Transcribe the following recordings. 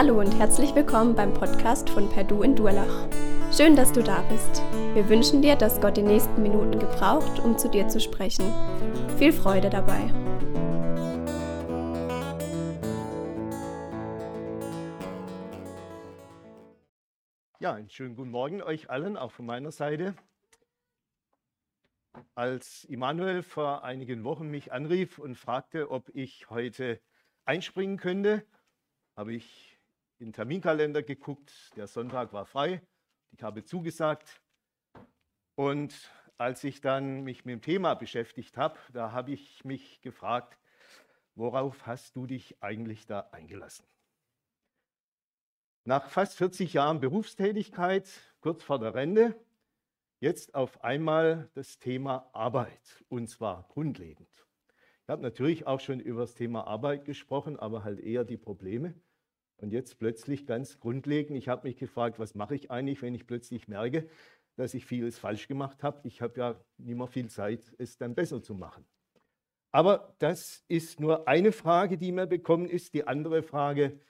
Hallo und herzlich willkommen beim Podcast von Perdu in Durlach. Schön, dass du da bist. Wir wünschen dir, dass Gott die nächsten Minuten gebraucht, um zu dir zu sprechen. Viel Freude dabei. Ja, einen schönen guten Morgen euch allen, auch von meiner Seite. Als Immanuel vor einigen Wochen mich anrief und fragte, ob ich heute einspringen könnte, habe ich in den Terminkalender geguckt. Der Sonntag war frei. Ich habe zugesagt. Und als ich dann mich mit dem Thema beschäftigt habe, da habe ich mich gefragt, worauf hast du dich eigentlich da eingelassen? Nach fast 40 Jahren Berufstätigkeit, kurz vor der Rente, jetzt auf einmal das Thema Arbeit und zwar grundlegend. Ich habe natürlich auch schon über das Thema Arbeit gesprochen, aber halt eher die Probleme. Und jetzt plötzlich ganz grundlegend, ich habe mich gefragt, was mache ich eigentlich, wenn ich plötzlich merke, dass ich vieles falsch gemacht habe. Ich habe ja nicht mehr viel Zeit, es dann besser zu machen. Aber das ist nur eine Frage, die mir bekommen ist. Die andere Frage,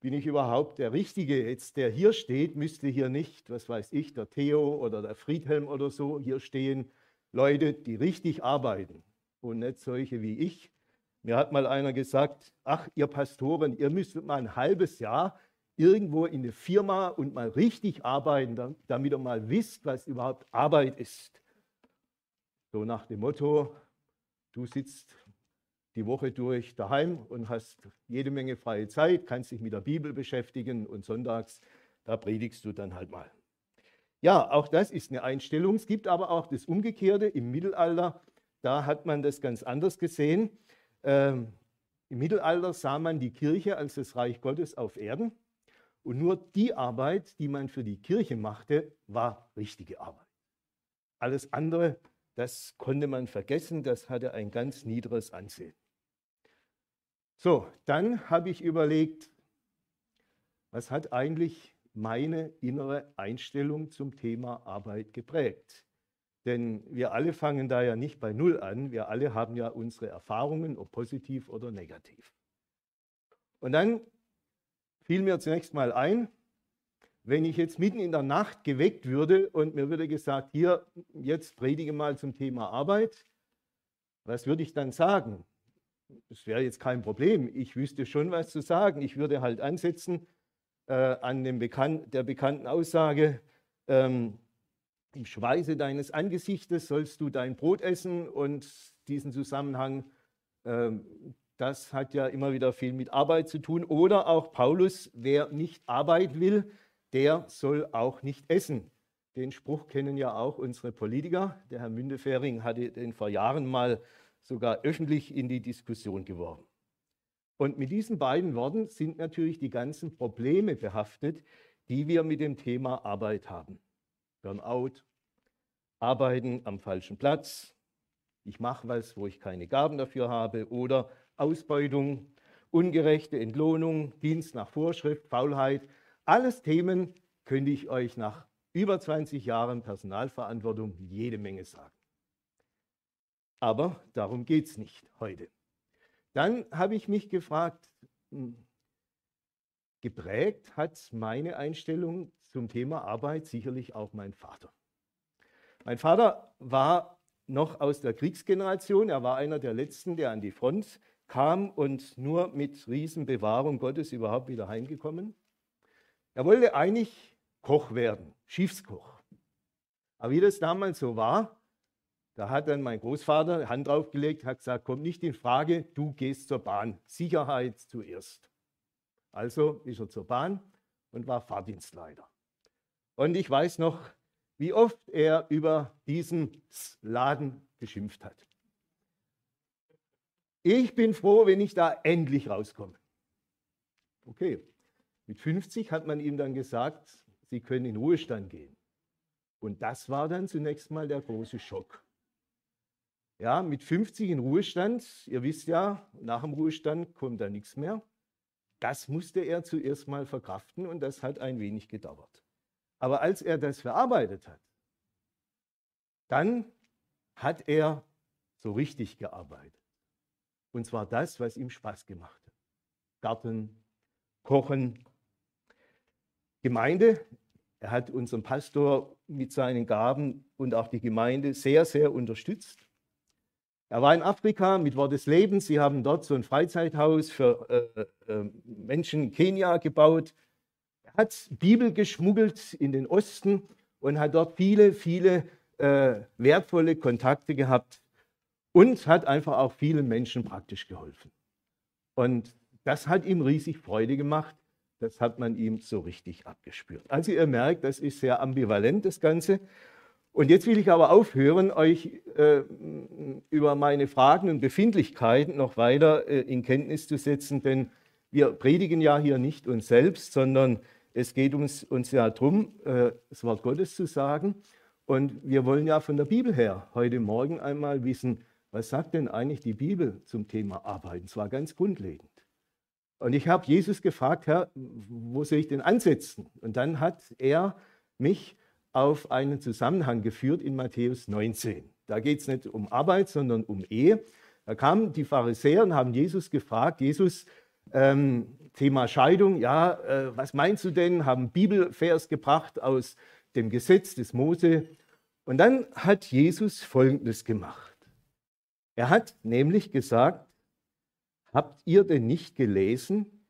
bin ich überhaupt der Richtige? Jetzt, der hier steht, müsste hier nicht, was weiß ich, der Theo oder der Friedhelm oder so, hier stehen Leute, die richtig arbeiten und nicht solche wie ich, mir hat mal einer gesagt, ach, ihr Pastoren, ihr müsst mal ein halbes Jahr irgendwo in eine Firma und mal richtig arbeiten, damit ihr mal wisst, was überhaupt Arbeit ist. So nach dem Motto, du sitzt die Woche durch daheim und hast jede Menge freie Zeit, kannst dich mit der Bibel beschäftigen und sonntags, da predigst du dann halt mal. Ja, auch das ist eine Einstellung. Es gibt aber auch das Umgekehrte im Mittelalter. Da hat man das ganz anders gesehen. Ähm, Im Mittelalter sah man die Kirche als das Reich Gottes auf Erden und nur die Arbeit, die man für die Kirche machte, war richtige Arbeit. Alles andere, das konnte man vergessen, das hatte ein ganz niedriges Ansehen. So, dann habe ich überlegt, was hat eigentlich meine innere Einstellung zum Thema Arbeit geprägt? Denn wir alle fangen da ja nicht bei Null an. Wir alle haben ja unsere Erfahrungen, ob positiv oder negativ. Und dann fiel mir zunächst mal ein, wenn ich jetzt mitten in der Nacht geweckt würde und mir würde gesagt, hier, jetzt predige mal zum Thema Arbeit, was würde ich dann sagen? Das wäre jetzt kein Problem. Ich wüsste schon, was zu sagen. Ich würde halt ansetzen äh, an dem Bekan der bekannten Aussage, ähm, im Schweiße deines Angesichtes sollst du dein Brot essen und diesen Zusammenhang, ähm, das hat ja immer wieder viel mit Arbeit zu tun. Oder auch Paulus, wer nicht Arbeit will, der soll auch nicht essen. Den Spruch kennen ja auch unsere Politiker. Der Herr Mündefering hatte den vor Jahren mal sogar öffentlich in die Diskussion geworfen. Und mit diesen beiden Worten sind natürlich die ganzen Probleme behaftet, die wir mit dem Thema Arbeit haben. Burnout, Arbeiten am falschen Platz, ich mache was, wo ich keine Gaben dafür habe, oder Ausbeutung, ungerechte Entlohnung, Dienst nach Vorschrift, Faulheit. Alles Themen könnte ich euch nach über 20 Jahren Personalverantwortung jede Menge sagen. Aber darum geht es nicht heute. Dann habe ich mich gefragt, hm, geprägt hat meine Einstellung zum Thema Arbeit sicherlich auch mein Vater. Mein Vater war noch aus der Kriegsgeneration. Er war einer der letzten, der an die Front kam und nur mit Riesenbewahrung Gottes überhaupt wieder heimgekommen. Er wollte eigentlich Koch werden, Schiffskoch. Aber wie das damals so war, da hat dann mein Großvater Hand draufgelegt, hat gesagt, kommt nicht in Frage, du gehst zur Bahn. Sicherheit zuerst. Also ist er zur Bahn und war Fahrdienstleiter. Und ich weiß noch, wie oft er über diesen Laden geschimpft hat. Ich bin froh, wenn ich da endlich rauskomme. Okay, mit 50 hat man ihm dann gesagt, Sie können in Ruhestand gehen. Und das war dann zunächst mal der große Schock. Ja, mit 50 in Ruhestand, ihr wisst ja, nach dem Ruhestand kommt da nichts mehr. Das musste er zuerst mal verkraften und das hat ein wenig gedauert. Aber als er das verarbeitet hat, dann hat er so richtig gearbeitet. Und zwar das, was ihm Spaß gemacht hat. Garten, Kochen, Gemeinde. Er hat unseren Pastor mit seinen Gaben und auch die Gemeinde sehr, sehr unterstützt. Er war in Afrika mit Wort des Lebens. Sie haben dort so ein Freizeithaus für äh, äh, Menschen in Kenia gebaut. Hat Bibel geschmuggelt in den Osten und hat dort viele, viele äh, wertvolle Kontakte gehabt und hat einfach auch vielen Menschen praktisch geholfen. Und das hat ihm riesig Freude gemacht. Das hat man ihm so richtig abgespürt. Also ihr merkt, das ist sehr ambivalent, das Ganze. Und jetzt will ich aber aufhören, euch äh, über meine Fragen und Befindlichkeiten noch weiter äh, in Kenntnis zu setzen, denn wir predigen ja hier nicht uns selbst, sondern es geht uns, uns ja darum, äh, das Wort Gottes zu sagen. Und wir wollen ja von der Bibel her heute Morgen einmal wissen, was sagt denn eigentlich die Bibel zum Thema Arbeit? Und zwar ganz grundlegend. Und ich habe Jesus gefragt, Herr, wo soll ich denn ansetzen? Und dann hat er mich auf einen Zusammenhang geführt in Matthäus 19. Da geht es nicht um Arbeit, sondern um Ehe. Da kamen die Pharisäer und haben Jesus gefragt, Jesus, ähm, Thema Scheidung, ja, äh, was meinst du denn? Haben Bibelvers gebracht aus dem Gesetz des Mose. Und dann hat Jesus Folgendes gemacht. Er hat nämlich gesagt, habt ihr denn nicht gelesen,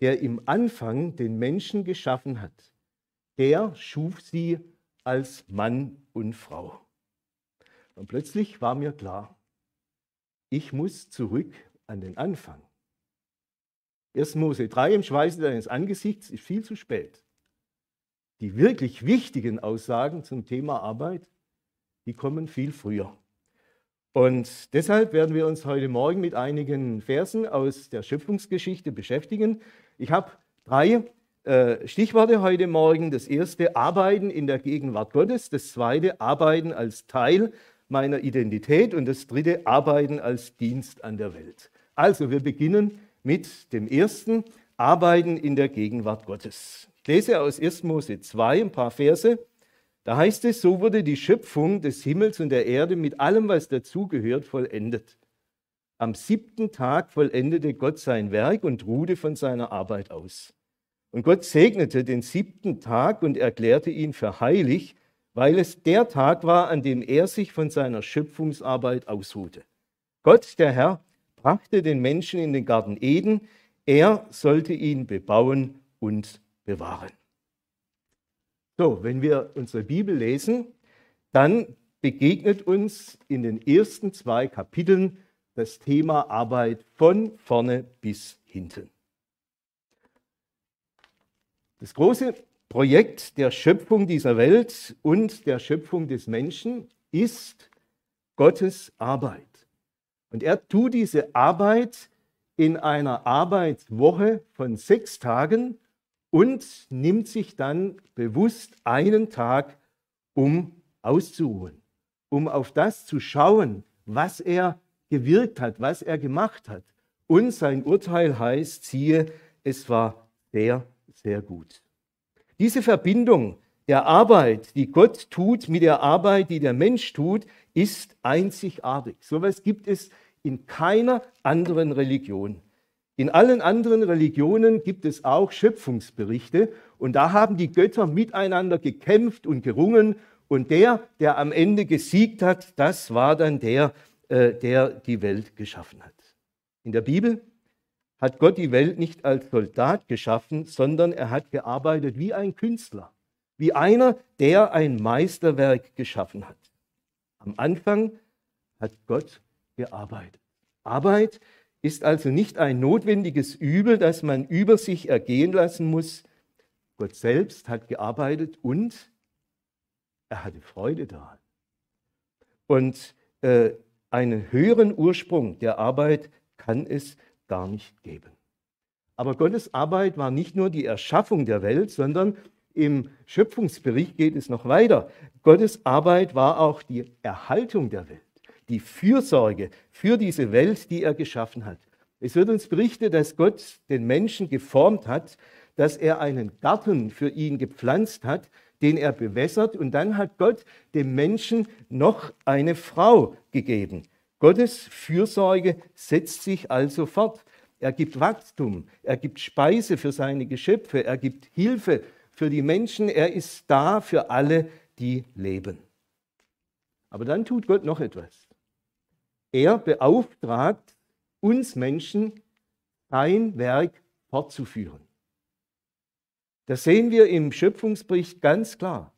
der im Anfang den Menschen geschaffen hat? Der schuf sie als Mann und Frau. Und plötzlich war mir klar, ich muss zurück an den Anfang. 1. Mose 3 im Schweiße deines Angesichts ist viel zu spät. Die wirklich wichtigen Aussagen zum Thema Arbeit, die kommen viel früher. Und deshalb werden wir uns heute Morgen mit einigen Versen aus der Schöpfungsgeschichte beschäftigen. Ich habe drei äh, Stichworte heute Morgen. Das erste, Arbeiten in der Gegenwart Gottes. Das zweite, Arbeiten als Teil meiner Identität. Und das dritte, Arbeiten als Dienst an der Welt. Also, wir beginnen mit dem ersten, Arbeiten in der Gegenwart Gottes. Ich lese aus 1. Mose 2 ein paar Verse. Da heißt es, so wurde die Schöpfung des Himmels und der Erde mit allem, was dazugehört, vollendet. Am siebten Tag vollendete Gott sein Werk und ruhte von seiner Arbeit aus. Und Gott segnete den siebten Tag und erklärte ihn für heilig, weil es der Tag war, an dem er sich von seiner Schöpfungsarbeit ausruhte. Gott, der Herr, brachte den Menschen in den Garten Eden, er sollte ihn bebauen und bewahren. So, wenn wir unsere Bibel lesen, dann begegnet uns in den ersten zwei Kapiteln das Thema Arbeit von vorne bis hinten. Das große Projekt der Schöpfung dieser Welt und der Schöpfung des Menschen ist Gottes Arbeit. Und er tut diese Arbeit in einer Arbeitswoche von sechs Tagen und nimmt sich dann bewusst einen Tag, um auszuruhen, um auf das zu schauen, was er gewirkt hat, was er gemacht hat. Und sein Urteil heißt, siehe, es war sehr sehr gut. Diese Verbindung der Arbeit, die Gott tut, mit der Arbeit, die der Mensch tut, ist einzigartig. So etwas gibt es in keiner anderen Religion. In allen anderen Religionen gibt es auch Schöpfungsberichte und da haben die Götter miteinander gekämpft und gerungen und der, der am Ende gesiegt hat, das war dann der, äh, der die Welt geschaffen hat. In der Bibel hat Gott die Welt nicht als Soldat geschaffen, sondern er hat gearbeitet wie ein Künstler, wie einer, der ein Meisterwerk geschaffen hat. Am Anfang hat Gott gearbeitet. Arbeit ist also nicht ein notwendiges Übel, das man über sich ergehen lassen muss. Gott selbst hat gearbeitet und er hatte Freude daran. Und äh, einen höheren Ursprung der Arbeit kann es gar nicht geben. Aber Gottes Arbeit war nicht nur die Erschaffung der Welt, sondern im Schöpfungsbericht geht es noch weiter. Gottes Arbeit war auch die Erhaltung der Welt, die Fürsorge für diese Welt, die er geschaffen hat. Es wird uns berichtet, dass Gott den Menschen geformt hat, dass er einen Garten für ihn gepflanzt hat, den er bewässert und dann hat Gott dem Menschen noch eine Frau gegeben. Gottes Fürsorge setzt sich also fort. Er gibt Wachstum, er gibt Speise für seine Geschöpfe, er gibt Hilfe für die Menschen, er ist da für alle, die leben. Aber dann tut Gott noch etwas. Er beauftragt uns Menschen, sein Werk fortzuführen. Das sehen wir im Schöpfungsbericht ganz klar.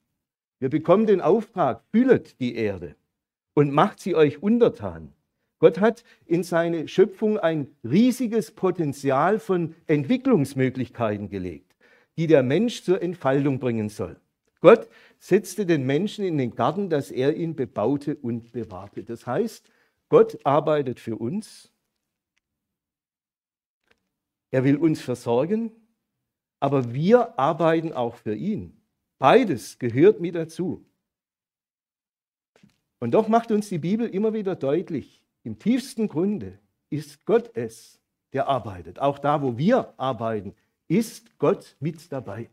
Wir bekommen den Auftrag, füllet die Erde und macht sie euch untertan. Gott hat in seine Schöpfung ein riesiges Potenzial von Entwicklungsmöglichkeiten gelegt, die der Mensch zur Entfaltung bringen soll. Gott setzte den Menschen in den Garten, dass er ihn bebaute und bewahrte. Das heißt, Gott arbeitet für uns. Er will uns versorgen, aber wir arbeiten auch für ihn. Beides gehört mit dazu. Und doch macht uns die Bibel immer wieder deutlich, im tiefsten Grunde ist Gott es, der arbeitet. Auch da, wo wir arbeiten, ist Gott mit dabei.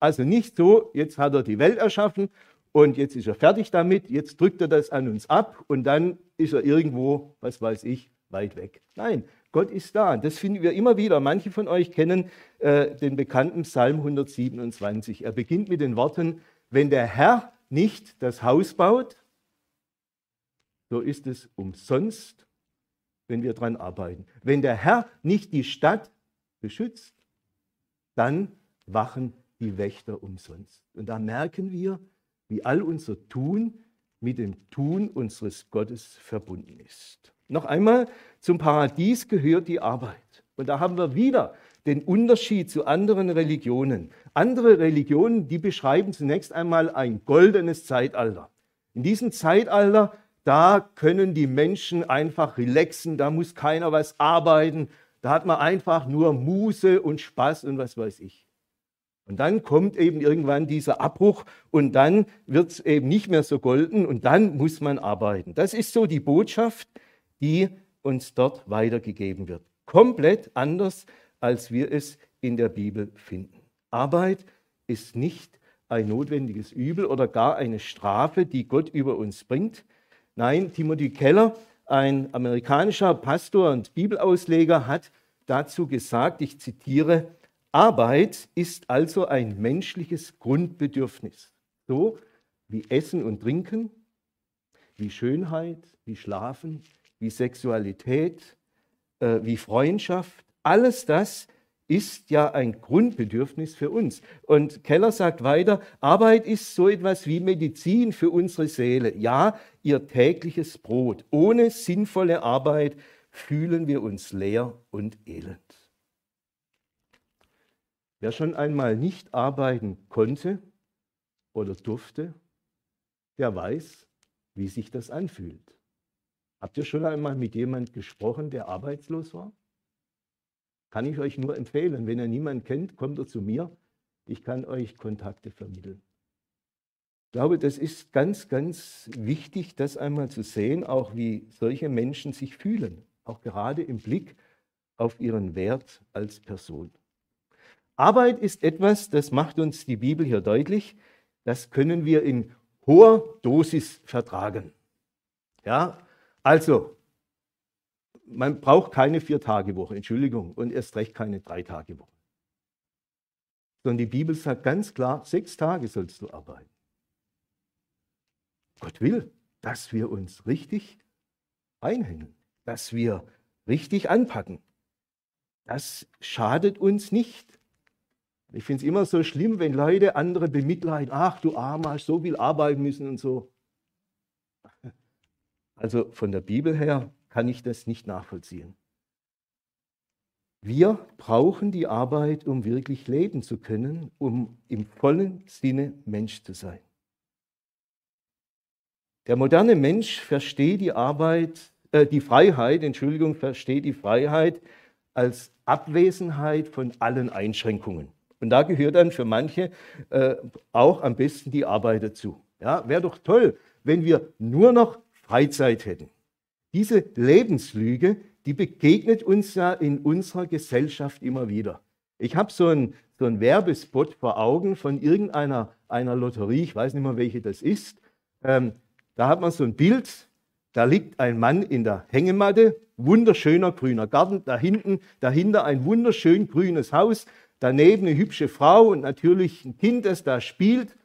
Also nicht so, jetzt hat er die Welt erschaffen und jetzt ist er fertig damit, jetzt drückt er das an uns ab und dann ist er irgendwo, was weiß ich, weit weg. Nein, Gott ist da. Das finden wir immer wieder. Manche von euch kennen äh, den bekannten Psalm 127. Er beginnt mit den Worten, wenn der Herr nicht das Haus baut, so ist es umsonst, wenn wir daran arbeiten. Wenn der Herr nicht die Stadt beschützt, dann wachen die Wächter umsonst. Und da merken wir, wie all unser Tun mit dem Tun unseres Gottes verbunden ist. Noch einmal, zum Paradies gehört die Arbeit. Und da haben wir wieder den Unterschied zu anderen Religionen. Andere Religionen, die beschreiben zunächst einmal ein goldenes Zeitalter. In diesem Zeitalter, da können die Menschen einfach relaxen, da muss keiner was arbeiten, da hat man einfach nur Muße und Spaß und was weiß ich. Und dann kommt eben irgendwann dieser Abbruch und dann wird es eben nicht mehr so golden und dann muss man arbeiten. Das ist so die Botschaft, die uns dort weitergegeben wird. Komplett anders, als wir es in der Bibel finden. Arbeit ist nicht ein notwendiges Übel oder gar eine Strafe, die Gott über uns bringt. Nein, Timothy Keller, ein amerikanischer Pastor und Bibelausleger, hat dazu gesagt, ich zitiere, Arbeit ist also ein menschliches Grundbedürfnis, so wie Essen und Trinken, wie Schönheit, wie Schlafen, wie Sexualität, äh, wie Freundschaft. Alles das ist ja ein Grundbedürfnis für uns. Und Keller sagt weiter, Arbeit ist so etwas wie Medizin für unsere Seele. Ja, ihr tägliches Brot. Ohne sinnvolle Arbeit fühlen wir uns leer und elend. Wer schon einmal nicht arbeiten konnte oder durfte, der weiß, wie sich das anfühlt. Habt ihr schon einmal mit jemandem gesprochen, der arbeitslos war? Kann ich euch nur empfehlen. Wenn ihr niemanden kennt, kommt er zu mir. Ich kann euch Kontakte vermitteln. Ich glaube, das ist ganz, ganz wichtig, das einmal zu sehen, auch wie solche Menschen sich fühlen, auch gerade im Blick auf ihren Wert als Person. Arbeit ist etwas, das macht uns die Bibel hier deutlich, das können wir in hoher Dosis vertragen. Ja, also, man braucht keine Vier-Tage-Woche, Entschuldigung, und erst recht keine Drei-Tage-Woche. Sondern die Bibel sagt ganz klar, sechs Tage sollst du arbeiten. Gott will, dass wir uns richtig einhängen, dass wir richtig anpacken. Das schadet uns nicht. Ich finde es immer so schlimm, wenn Leute andere bemitleiden. Ach, du Armer, hast so viel arbeiten müssen und so. Also von der Bibel her kann ich das nicht nachvollziehen. Wir brauchen die Arbeit, um wirklich leben zu können, um im vollen Sinne Mensch zu sein. Der moderne Mensch versteht die Arbeit, äh, die Freiheit, Entschuldigung, versteht die Freiheit als Abwesenheit von allen Einschränkungen. Und da gehört dann für manche äh, auch am besten die Arbeit dazu. Ja, wäre doch toll, wenn wir nur noch Freizeit hätten. Diese Lebenslüge, die begegnet uns ja in unserer Gesellschaft immer wieder. Ich habe so einen so Werbespot vor Augen von irgendeiner einer Lotterie, ich weiß nicht mehr, welche das ist. Ähm, da hat man so ein Bild, da liegt ein Mann in der Hängematte, wunderschöner grüner Garten, da hinten, dahinter ein wunderschön grünes Haus, daneben eine hübsche Frau und natürlich ein Kind, das da spielt.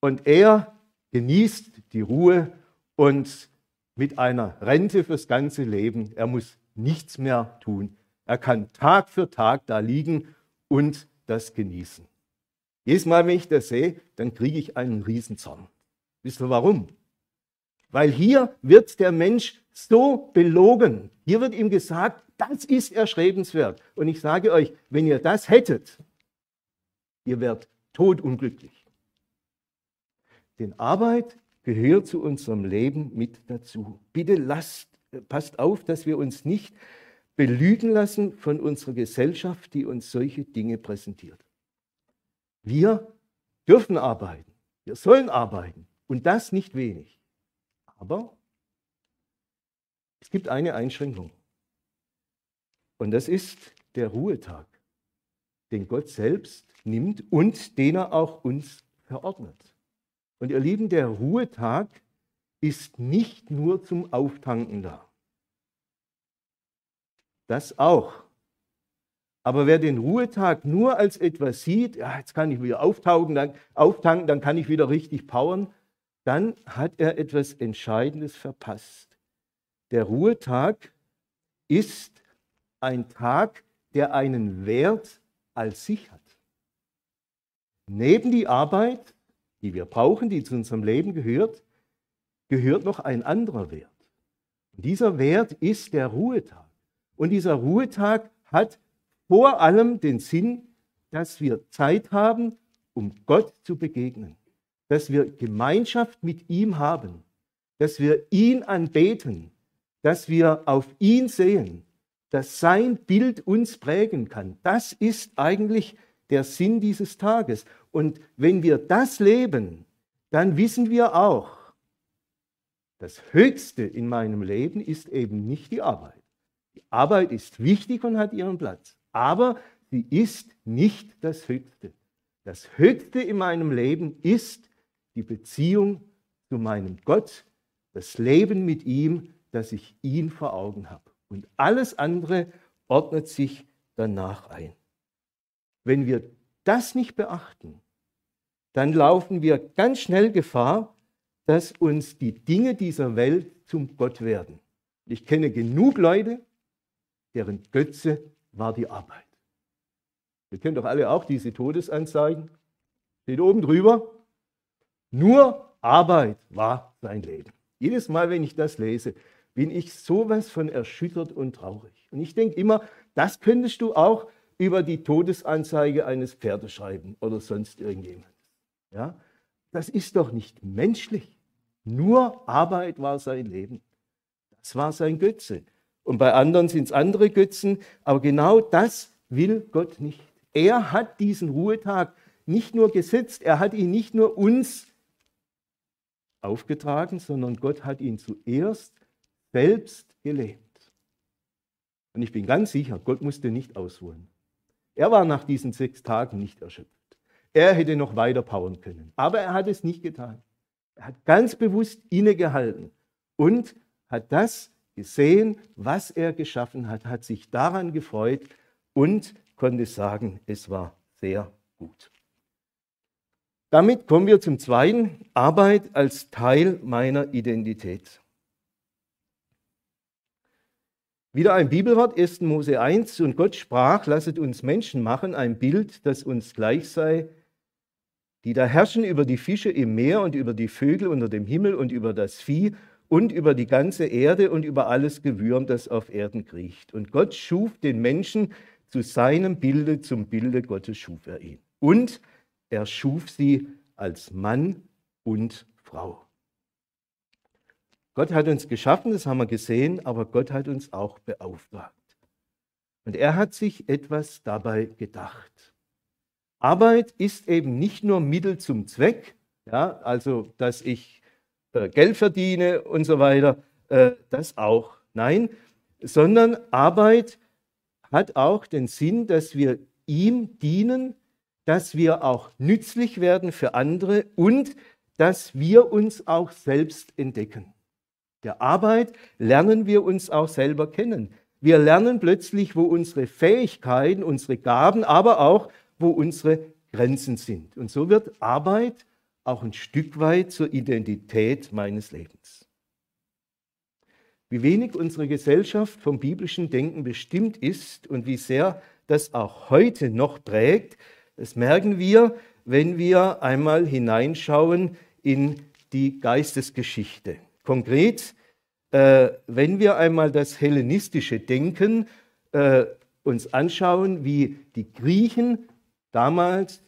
Und er genießt die Ruhe und mit einer Rente fürs ganze Leben. Er muss nichts mehr tun. Er kann Tag für Tag da liegen und das genießen. Jedes Mal, wenn ich das sehe, dann kriege ich einen Riesenzorn. Wisst ihr warum? Weil hier wird der Mensch so belogen. Hier wird ihm gesagt, das ist erstrebenswert. Und ich sage euch, wenn ihr das hättet, ihr werdet todunglücklich. Denn Arbeit gehört zu unserem Leben mit dazu. Bitte lasst, passt auf, dass wir uns nicht belügen lassen von unserer Gesellschaft, die uns solche Dinge präsentiert. Wir dürfen arbeiten, wir sollen arbeiten und das nicht wenig. Aber es gibt eine Einschränkung und das ist der Ruhetag, den Gott selbst nimmt und den er auch uns verordnet. Und ihr Lieben, der Ruhetag ist nicht nur zum Auftanken da. Das auch. Aber wer den Ruhetag nur als etwas sieht, ja, jetzt kann ich wieder auftauchen, dann, auftanken, dann kann ich wieder richtig powern, dann hat er etwas Entscheidendes verpasst. Der Ruhetag ist ein Tag, der einen Wert als sich hat. Neben die Arbeit, die wir brauchen, die zu unserem Leben gehört, gehört noch ein anderer Wert. Und dieser Wert ist der Ruhetag. Und dieser Ruhetag hat vor allem den Sinn, dass wir Zeit haben, um Gott zu begegnen, dass wir Gemeinschaft mit ihm haben, dass wir ihn anbeten, dass wir auf ihn sehen, dass sein Bild uns prägen kann. Das ist eigentlich der Sinn dieses Tages. Und wenn wir das leben, dann wissen wir auch, das Höchste in meinem Leben ist eben nicht die Arbeit. Die Arbeit ist wichtig und hat ihren Platz, aber sie ist nicht das Höchste. Das Höchste in meinem Leben ist die Beziehung zu meinem Gott, das Leben mit ihm, dass ich ihn vor Augen habe. Und alles andere ordnet sich danach ein. Wenn wir das nicht beachten, dann laufen wir ganz schnell Gefahr, dass uns die Dinge dieser Welt zum Gott werden. Ich kenne genug Leute, deren Götze war die Arbeit. Wir kennen doch alle auch diese Todesanzeigen. Steht oben drüber, nur Arbeit war sein Leben. Jedes Mal, wenn ich das lese, bin ich sowas von erschüttert und traurig. Und ich denke immer, das könntest du auch über die Todesanzeige eines Pferdes schreiben oder sonst irgendjemand. Ja? Das ist doch nicht menschlich. Nur Arbeit war sein Leben. Das war sein Götze. Und bei anderen sind es andere Götzen. Aber genau das will Gott nicht. Er hat diesen Ruhetag nicht nur gesetzt, er hat ihn nicht nur uns aufgetragen, sondern Gott hat ihn zuerst selbst gelebt. Und ich bin ganz sicher, Gott musste nicht ausruhen. Er war nach diesen sechs Tagen nicht erschöpft. Er hätte noch weiter powern können. Aber er hat es nicht getan. Er hat ganz bewusst innegehalten und hat das gesehen, was er geschaffen hat, hat sich daran gefreut und konnte sagen, es war sehr gut. Damit kommen wir zum zweiten, Arbeit als Teil meiner Identität. Wieder ein Bibelwort, 1. Mose 1. Und Gott sprach, lasset uns Menschen machen, ein Bild, das uns gleich sei, die da herrschen über die Fische im Meer und über die Vögel unter dem Himmel und über das Vieh und über die ganze Erde und über alles Gewürm, das auf Erden kriecht. Und Gott schuf den Menschen zu seinem Bilde, zum Bilde Gottes schuf er ihn. Und er schuf sie als Mann und Frau. Gott hat uns geschaffen, das haben wir gesehen, aber Gott hat uns auch beauftragt. Und er hat sich etwas dabei gedacht. Arbeit ist eben nicht nur Mittel zum Zweck, ja, also dass ich äh, Geld verdiene und so weiter, äh, das auch. Nein, sondern Arbeit hat auch den Sinn, dass wir ihm dienen, dass wir auch nützlich werden für andere und dass wir uns auch selbst entdecken. Der Arbeit lernen wir uns auch selber kennen. Wir lernen plötzlich, wo unsere Fähigkeiten, unsere Gaben, aber auch, wo unsere Grenzen sind. Und so wird Arbeit auch ein Stück weit zur Identität meines Lebens. Wie wenig unsere Gesellschaft vom biblischen Denken bestimmt ist und wie sehr das auch heute noch prägt, das merken wir, wenn wir einmal hineinschauen in die Geistesgeschichte. Konkret, äh, wenn wir einmal das hellenistische Denken äh, uns anschauen, wie die Griechen damals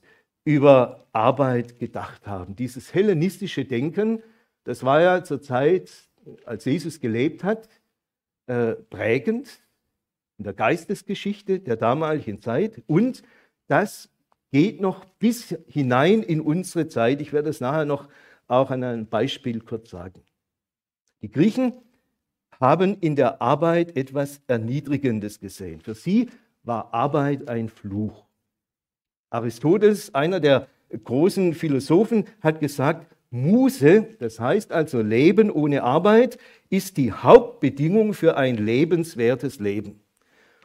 über Arbeit gedacht haben. Dieses hellenistische Denken, das war ja zur Zeit, als Jesus gelebt hat, äh, prägend in der Geistesgeschichte der damaligen Zeit und das geht noch bis hinein in unsere Zeit. Ich werde es nachher noch auch an einem Beispiel kurz sagen. Die Griechen haben in der Arbeit etwas Erniedrigendes gesehen. Für sie war Arbeit ein Fluch. Aristoteles, einer der großen Philosophen, hat gesagt, Muse, das heißt also Leben ohne Arbeit, ist die Hauptbedingung für ein lebenswertes Leben.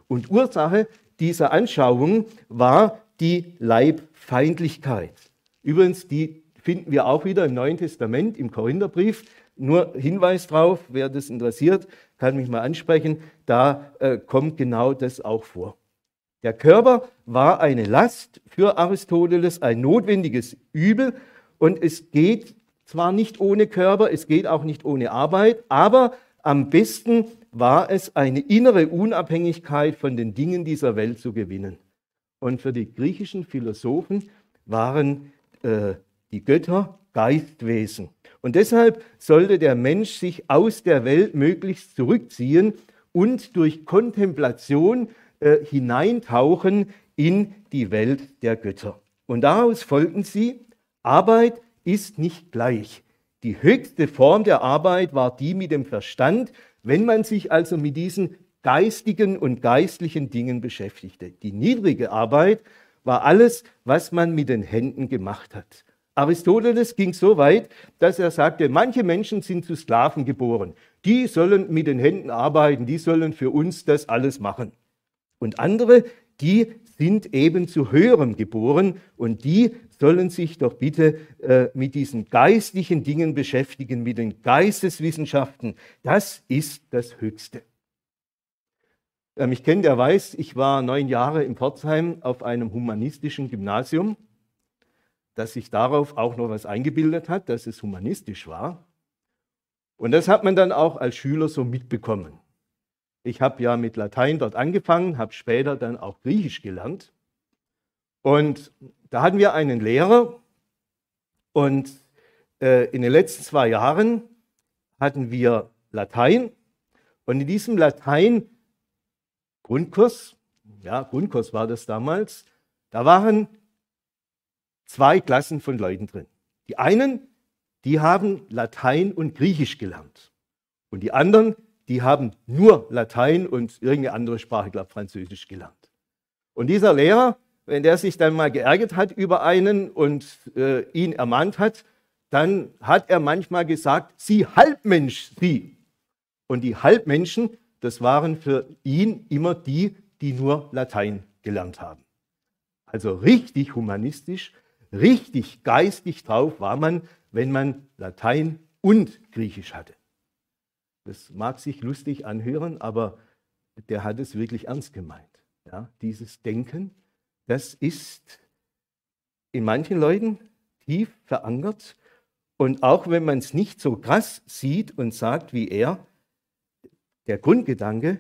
Und Ursache dieser Anschauung war die Leibfeindlichkeit. Übrigens, die finden wir auch wieder im Neuen Testament, im Korintherbrief. Nur Hinweis drauf, wer das interessiert, kann mich mal ansprechen. Da äh, kommt genau das auch vor. Der Körper war eine Last für Aristoteles, ein notwendiges Übel. Und es geht zwar nicht ohne Körper, es geht auch nicht ohne Arbeit, aber am besten war es, eine innere Unabhängigkeit von den Dingen dieser Welt zu gewinnen. Und für die griechischen Philosophen waren äh, die Götter Geistwesen. Und deshalb sollte der Mensch sich aus der Welt möglichst zurückziehen und durch Kontemplation äh, hineintauchen in die Welt der Götter. Und daraus folgten sie, Arbeit ist nicht gleich. Die höchste Form der Arbeit war die mit dem Verstand, wenn man sich also mit diesen geistigen und geistlichen Dingen beschäftigte. Die niedrige Arbeit war alles, was man mit den Händen gemacht hat. Aristoteles ging so weit, dass er sagte, manche Menschen sind zu Sklaven geboren. Die sollen mit den Händen arbeiten, die sollen für uns das alles machen. Und andere, die sind eben zu höherem geboren und die sollen sich doch bitte äh, mit diesen geistlichen Dingen beschäftigen, mit den Geisteswissenschaften. Das ist das Höchste. Wer mich kennt, der weiß, ich war neun Jahre in Pforzheim auf einem humanistischen Gymnasium dass sich darauf auch noch was eingebildet hat, dass es humanistisch war. Und das hat man dann auch als Schüler so mitbekommen. Ich habe ja mit Latein dort angefangen, habe später dann auch Griechisch gelernt. Und da hatten wir einen Lehrer und äh, in den letzten zwei Jahren hatten wir Latein. Und in diesem Latein Grundkurs, ja, Grundkurs war das damals, da waren zwei Klassen von Leuten drin. Die einen, die haben Latein und Griechisch gelernt. Und die anderen, die haben nur Latein und irgendeine andere Sprache, ich glaube Französisch gelernt. Und dieser Lehrer, wenn der sich dann mal geärgert hat über einen und äh, ihn ermahnt hat, dann hat er manchmal gesagt, Sie Halbmensch, Sie. Und die Halbmenschen, das waren für ihn immer die, die nur Latein gelernt haben. Also richtig humanistisch, richtig geistig drauf war man, wenn man Latein und Griechisch hatte. Das mag sich lustig anhören, aber der hat es wirklich ernst gemeint. Ja, dieses Denken, das ist in manchen Leuten tief verankert. Und auch wenn man es nicht so krass sieht und sagt wie er, der Grundgedanke,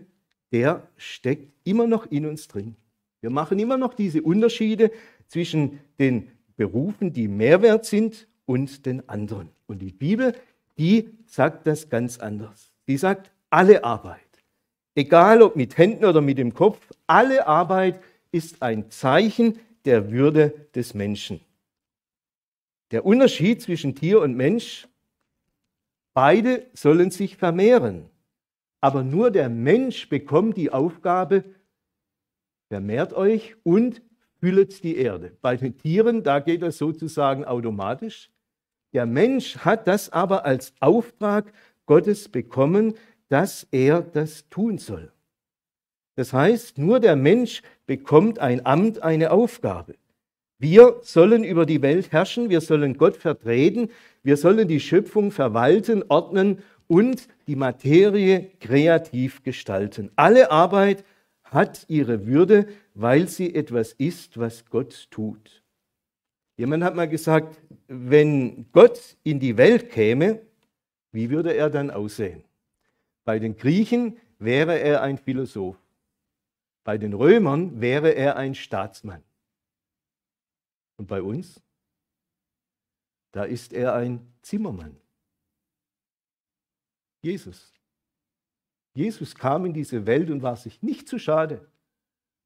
der steckt immer noch in uns drin. Wir machen immer noch diese Unterschiede zwischen den Berufen, die Mehrwert sind und den anderen. Und die Bibel, die sagt das ganz anders. Die sagt, alle Arbeit, egal ob mit Händen oder mit dem Kopf, alle Arbeit ist ein Zeichen der Würde des Menschen. Der Unterschied zwischen Tier und Mensch, beide sollen sich vermehren. Aber nur der Mensch bekommt die Aufgabe, vermehrt euch und füllet die Erde. Bei den Tieren, da geht das sozusagen automatisch. Der Mensch hat das aber als Auftrag Gottes bekommen, dass er das tun soll. Das heißt, nur der Mensch bekommt ein Amt, eine Aufgabe. Wir sollen über die Welt herrschen, wir sollen Gott vertreten, wir sollen die Schöpfung verwalten, ordnen und die Materie kreativ gestalten. Alle Arbeit hat ihre Würde, weil sie etwas ist, was Gott tut. Jemand hat mal gesagt, wenn Gott in die Welt käme, wie würde er dann aussehen? Bei den Griechen wäre er ein Philosoph. Bei den Römern wäre er ein Staatsmann. Und bei uns? Da ist er ein Zimmermann. Jesus. Jesus kam in diese Welt und war sich nicht zu schade,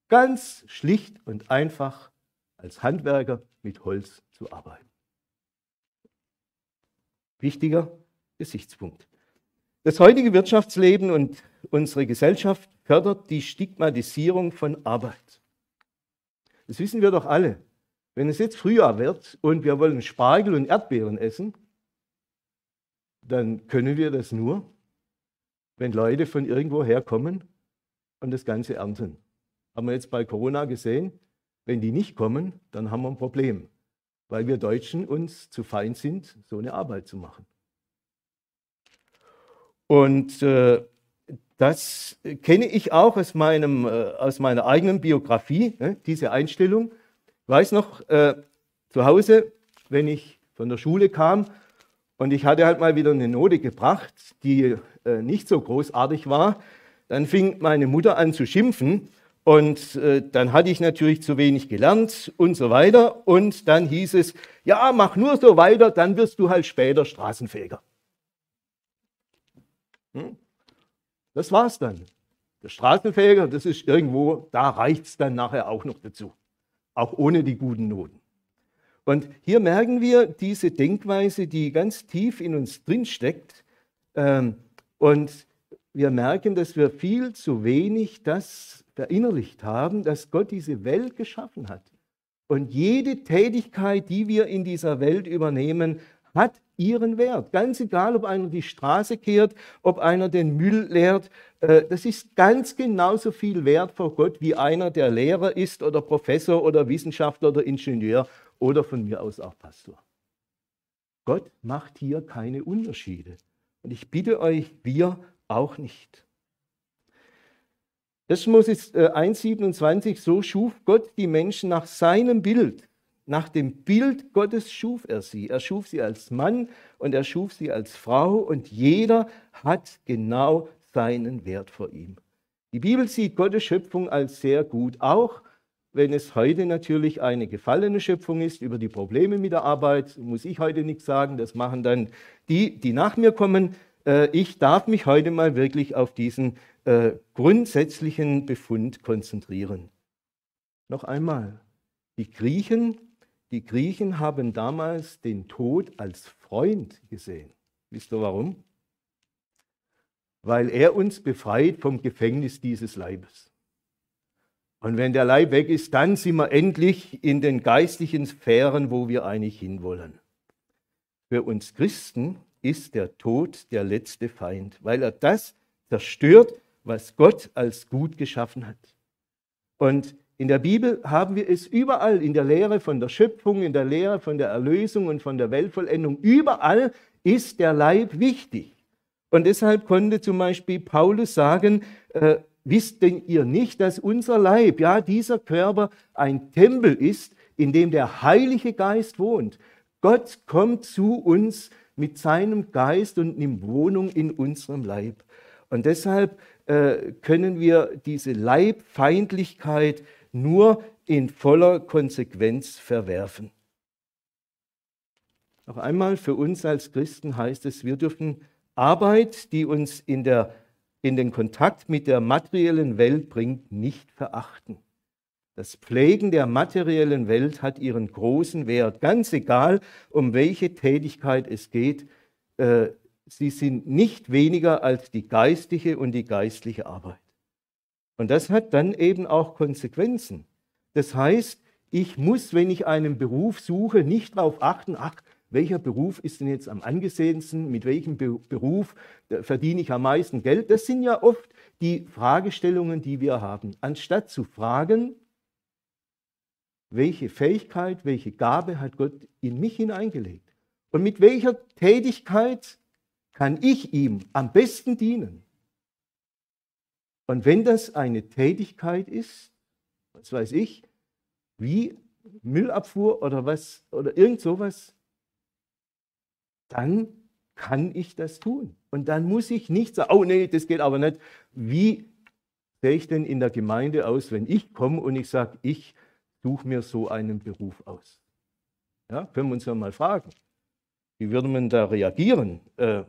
ganz schlicht und einfach als Handwerker mit Holz zu arbeiten. Wichtiger Gesichtspunkt. Das heutige Wirtschaftsleben und unsere Gesellschaft fördert die Stigmatisierung von Arbeit. Das wissen wir doch alle. Wenn es jetzt Frühjahr wird und wir wollen Spargel und Erdbeeren essen, dann können wir das nur, wenn Leute von irgendwo herkommen und das Ganze ernten. Haben wir jetzt bei Corona gesehen, wenn die nicht kommen, dann haben wir ein Problem, weil wir Deutschen uns zu fein sind, so eine Arbeit zu machen. Und äh, das kenne ich auch aus, meinem, äh, aus meiner eigenen Biografie, ne, diese Einstellung. Ich weiß noch, äh, zu Hause, wenn ich von der Schule kam und ich hatte halt mal wieder eine Note gebracht, die äh, nicht so großartig war, dann fing meine Mutter an zu schimpfen und äh, dann hatte ich natürlich zu wenig gelernt und so weiter. Und dann hieß es, ja, mach nur so weiter, dann wirst du halt später Straßenfeger. Hm? Das war's dann. Der Straßenfeger, das ist irgendwo, da reicht es dann nachher auch noch dazu. Auch ohne die guten Noten. Und hier merken wir diese Denkweise, die ganz tief in uns drin steckt. Ähm, und wir merken, dass wir viel zu wenig das verinnerlicht haben, dass Gott diese Welt geschaffen hat. Und jede Tätigkeit, die wir in dieser Welt übernehmen, hat ihren Wert. Ganz egal, ob einer die Straße kehrt, ob einer den Müll leert, äh, das ist ganz genauso viel wert vor Gott wie einer, der Lehrer ist oder Professor oder Wissenschaftler oder Ingenieur oder von mir aus auch Pastor. Gott macht hier keine Unterschiede. Und ich bitte euch, wir auch nicht. 1. Mose 1,27, so schuf Gott die Menschen nach seinem Bild. Nach dem Bild Gottes schuf er sie. Er schuf sie als Mann und er schuf sie als Frau und jeder hat genau seinen Wert vor ihm. Die Bibel sieht Gottes Schöpfung als sehr gut, auch wenn es heute natürlich eine gefallene Schöpfung ist. Über die Probleme mit der Arbeit muss ich heute nichts sagen, das machen dann die, die nach mir kommen. Äh, ich darf mich heute mal wirklich auf diesen äh, grundsätzlichen Befund konzentrieren. Noch einmal, die Griechen die Griechen haben damals den Tod als Freund gesehen. Wisst ihr warum? Weil er uns befreit vom Gefängnis dieses Leibes. Und wenn der Leib weg ist, dann sind wir endlich in den geistlichen Sphären, wo wir eigentlich hinwollen. Für uns Christen ist der Tod der letzte Feind, weil er das zerstört, was Gott als gut geschaffen hat. Und in der Bibel haben wir es überall, in der Lehre von der Schöpfung, in der Lehre von der Erlösung und von der Weltvollendung. Überall ist der Leib wichtig. Und deshalb konnte zum Beispiel Paulus sagen, äh, wisst denn ihr nicht, dass unser Leib, ja, dieser Körper ein Tempel ist, in dem der Heilige Geist wohnt. Gott kommt zu uns mit seinem Geist und nimmt Wohnung in unserem Leib. Und deshalb äh, können wir diese Leibfeindlichkeit nur in voller Konsequenz verwerfen. Noch einmal, für uns als Christen heißt es, wir dürfen Arbeit, die uns in, der, in den Kontakt mit der materiellen Welt bringt, nicht verachten. Das Pflegen der materiellen Welt hat ihren großen Wert, ganz egal, um welche Tätigkeit es geht. Äh, sie sind nicht weniger als die geistige und die geistliche Arbeit. Und das hat dann eben auch Konsequenzen. Das heißt, ich muss, wenn ich einen Beruf suche, nicht darauf achten, ach, welcher Beruf ist denn jetzt am angesehensten, mit welchem Beruf verdiene ich am meisten Geld. Das sind ja oft die Fragestellungen, die wir haben. Anstatt zu fragen, welche Fähigkeit, welche Gabe hat Gott in mich hineingelegt und mit welcher Tätigkeit kann ich ihm am besten dienen. Und wenn das eine Tätigkeit ist, was weiß ich, wie Müllabfuhr oder was oder irgend sowas, dann kann ich das tun. Und dann muss ich nicht sagen, oh nee, das geht aber nicht. Wie sehe ich denn in der Gemeinde aus, wenn ich komme und ich sage, ich suche mir so einen Beruf aus? Ja, können wir uns ja mal fragen. Wie würde man da reagieren? Äh,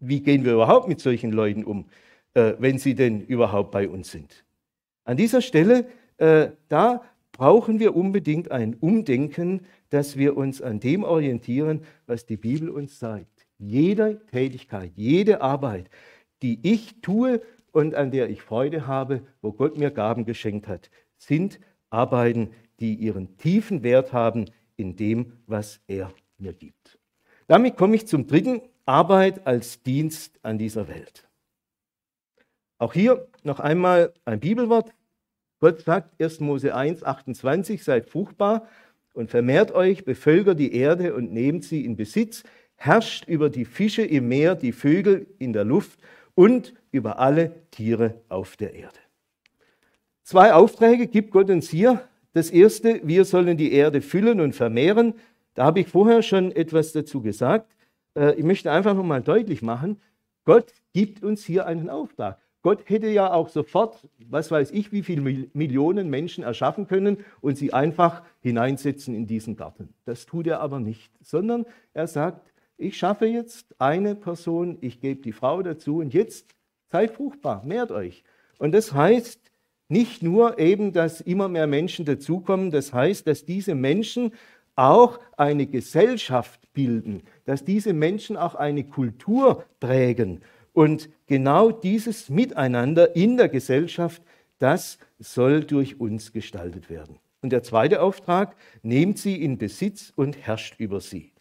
wie gehen wir überhaupt mit solchen Leuten um, äh, wenn sie denn überhaupt bei uns sind? An dieser Stelle, äh, da brauchen wir unbedingt ein Umdenken, dass wir uns an dem orientieren, was die Bibel uns sagt. Jede Tätigkeit, jede Arbeit, die ich tue und an der ich Freude habe, wo Gott mir Gaben geschenkt hat, sind Arbeiten, die ihren tiefen Wert haben in dem, was er mir gibt. Damit komme ich zum dritten, Arbeit als Dienst an dieser Welt. Auch hier noch einmal ein Bibelwort, Gott sagt 1. Mose 1, 28, seid fruchtbar und vermehrt euch, bevölkert die Erde und nehmt sie in Besitz, herrscht über die Fische im Meer, die Vögel in der Luft und über alle Tiere auf der Erde. Zwei Aufträge gibt Gott uns hier. Das erste, wir sollen die Erde füllen und vermehren. Da habe ich vorher schon etwas dazu gesagt. Äh, ich möchte einfach nochmal deutlich machen, Gott gibt uns hier einen Auftrag. Gott hätte ja auch sofort, was weiß ich, wie viele Millionen Menschen erschaffen können und sie einfach hineinsetzen in diesen Garten. Das tut er aber nicht, sondern er sagt, ich schaffe jetzt eine Person, ich gebe die Frau dazu und jetzt seid fruchtbar, mehrt euch. Und das heißt nicht nur eben, dass immer mehr Menschen dazukommen, das heißt, dass diese Menschen auch eine Gesellschaft bilden, dass diese Menschen auch eine Kultur prägen. Und genau dieses Miteinander in der Gesellschaft, das soll durch uns gestaltet werden. Und der zweite Auftrag, nehmt sie in Besitz und herrscht über sie.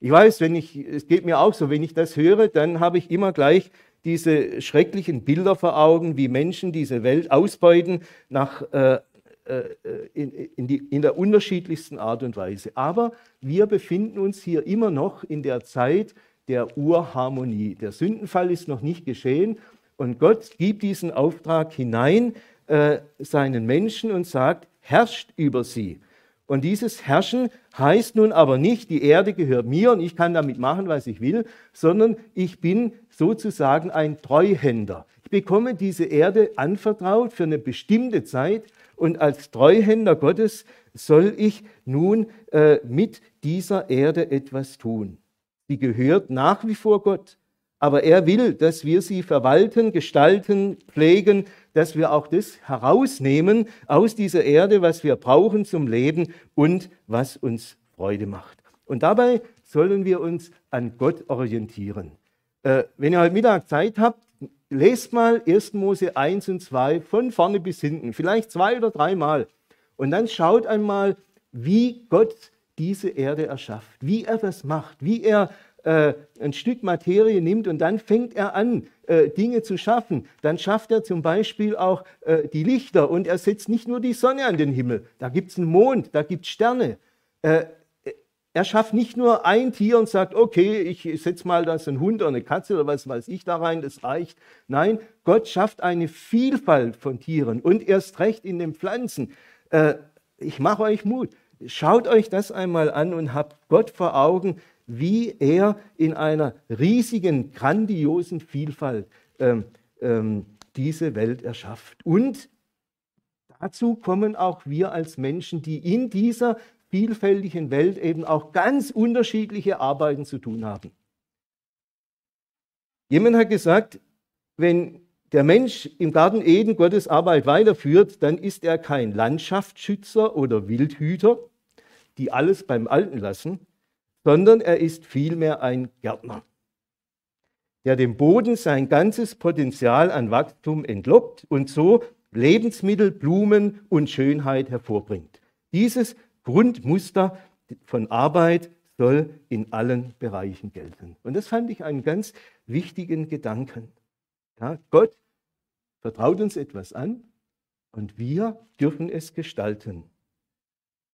Ich weiß, wenn ich, es geht mir auch so, wenn ich das höre, dann habe ich immer gleich diese schrecklichen Bilder vor Augen, wie Menschen diese Welt ausbeuten nach, äh, äh in, in, die, in der unterschiedlichsten Art und Weise. Aber wir befinden uns hier immer noch in der Zeit, der Urharmonie. Der Sündenfall ist noch nicht geschehen und Gott gibt diesen Auftrag hinein äh, seinen Menschen und sagt, herrscht über sie. Und dieses Herrschen heißt nun aber nicht, die Erde gehört mir und ich kann damit machen, was ich will, sondern ich bin sozusagen ein Treuhänder. Ich bekomme diese Erde anvertraut für eine bestimmte Zeit und als Treuhänder Gottes soll ich nun äh, mit dieser Erde etwas tun. Sie gehört nach wie vor Gott. Aber er will, dass wir sie verwalten, gestalten, pflegen, dass wir auch das herausnehmen aus dieser Erde, was wir brauchen zum Leben und was uns Freude macht. Und dabei sollen wir uns an Gott orientieren. Äh, wenn ihr heute Mittag Zeit habt, lest mal 1. Mose 1 und 2 von vorne bis hinten, vielleicht zwei oder dreimal. Und dann schaut einmal, wie Gott diese Erde erschafft, wie er das macht, wie er äh, ein Stück Materie nimmt und dann fängt er an, äh, Dinge zu schaffen. Dann schafft er zum Beispiel auch äh, die Lichter und er setzt nicht nur die Sonne an den Himmel, da gibt es einen Mond, da gibt es Sterne. Äh, er schafft nicht nur ein Tier und sagt, okay, ich setze mal das ein Hund oder eine Katze oder was weiß ich da rein, das reicht. Nein, Gott schafft eine Vielfalt von Tieren und erst recht in den Pflanzen. Äh, ich mache euch Mut. Schaut euch das einmal an und habt Gott vor Augen, wie er in einer riesigen, grandiosen Vielfalt ähm, ähm, diese Welt erschafft. Und dazu kommen auch wir als Menschen, die in dieser vielfältigen Welt eben auch ganz unterschiedliche Arbeiten zu tun haben. Jemand hat gesagt, wenn der Mensch im Garten Eden Gottes Arbeit weiterführt, dann ist er kein Landschaftsschützer oder Wildhüter, die alles beim Alten lassen, sondern er ist vielmehr ein Gärtner, der dem Boden sein ganzes Potenzial an Wachstum entlockt und so Lebensmittel, Blumen und Schönheit hervorbringt. Dieses Grundmuster von Arbeit soll in allen Bereichen gelten. Und das fand ich einen ganz wichtigen Gedanken. Ja, Gott vertraut uns etwas an und wir dürfen es gestalten.